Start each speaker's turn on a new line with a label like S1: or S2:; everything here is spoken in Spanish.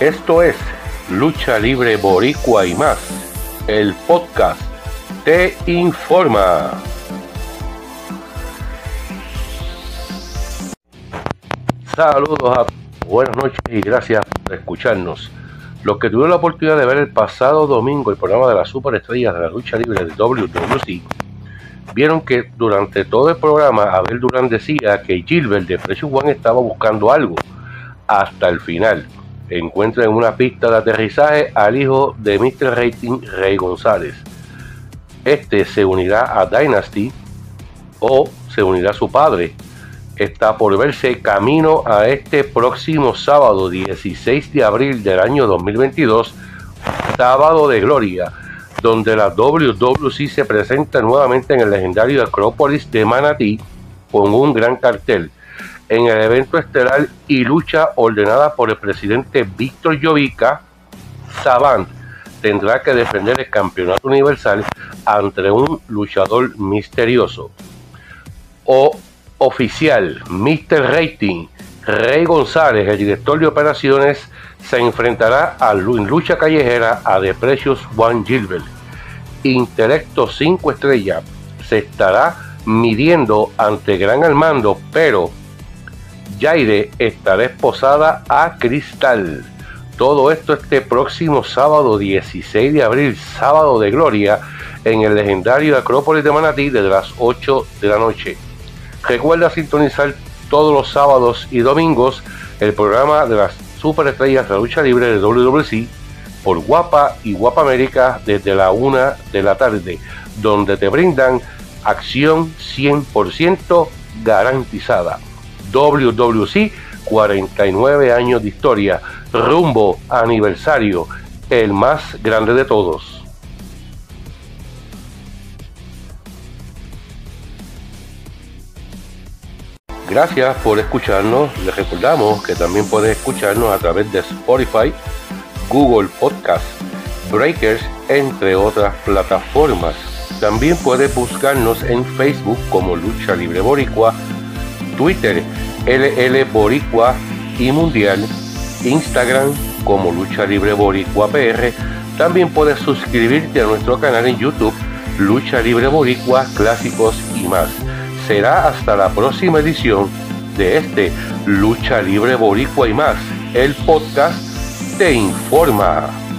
S1: Esto es Lucha Libre Boricua y más. El podcast te informa. Saludos a buenas noches y gracias por escucharnos. Los que tuvieron la oportunidad de ver el pasado domingo el programa de las superestrellas de la lucha libre de WWC, vieron que durante todo el programa Abel Durán decía que Gilbert de Precious One estaba buscando algo hasta el final. Encuentra en una pista de aterrizaje al hijo de Mr. Rating, Rey González. Este se unirá a Dynasty o se unirá a su padre, está por verse camino a este próximo sábado 16 de abril del año 2022, sábado de gloria, donde la WWC se presenta nuevamente en el legendario Acrópolis de Manatí con un gran cartel. En el evento estelar y lucha ordenada por el presidente Víctor Jovica, Savant tendrá que defender el campeonato universal ante un luchador misterioso. O oficial, Mr. Rating, Rey González, el director de operaciones, se enfrentará a lucha callejera a The Precious One Gilbert. Intelecto 5 estrellas se estará midiendo ante Gran Armando, pero Jaire estará esposada a Cristal. Todo esto este próximo sábado 16 de abril, sábado de gloria, en el legendario Acrópolis de Manatí desde las 8 de la noche. Recuerda sintonizar todos los sábados y domingos el programa de las superestrellas de la lucha libre de WWC por Guapa y Guapa América desde la una de la tarde, donde te brindan acción 100% garantizada. WWC 49 años de historia, rumbo aniversario, el más grande de todos. Gracias por escucharnos. Les recordamos que también puedes escucharnos a través de Spotify, Google Podcast, Breakers, entre otras plataformas. También puedes buscarnos en Facebook como Lucha Libre Boricua, Twitter LL Boricua y Mundial, Instagram como Lucha Libre Boricua PR. También puedes suscribirte a nuestro canal en YouTube Lucha Libre Boricua, Clásicos y más será hasta la próxima edición de este Lucha Libre Boricua y más. El podcast te informa.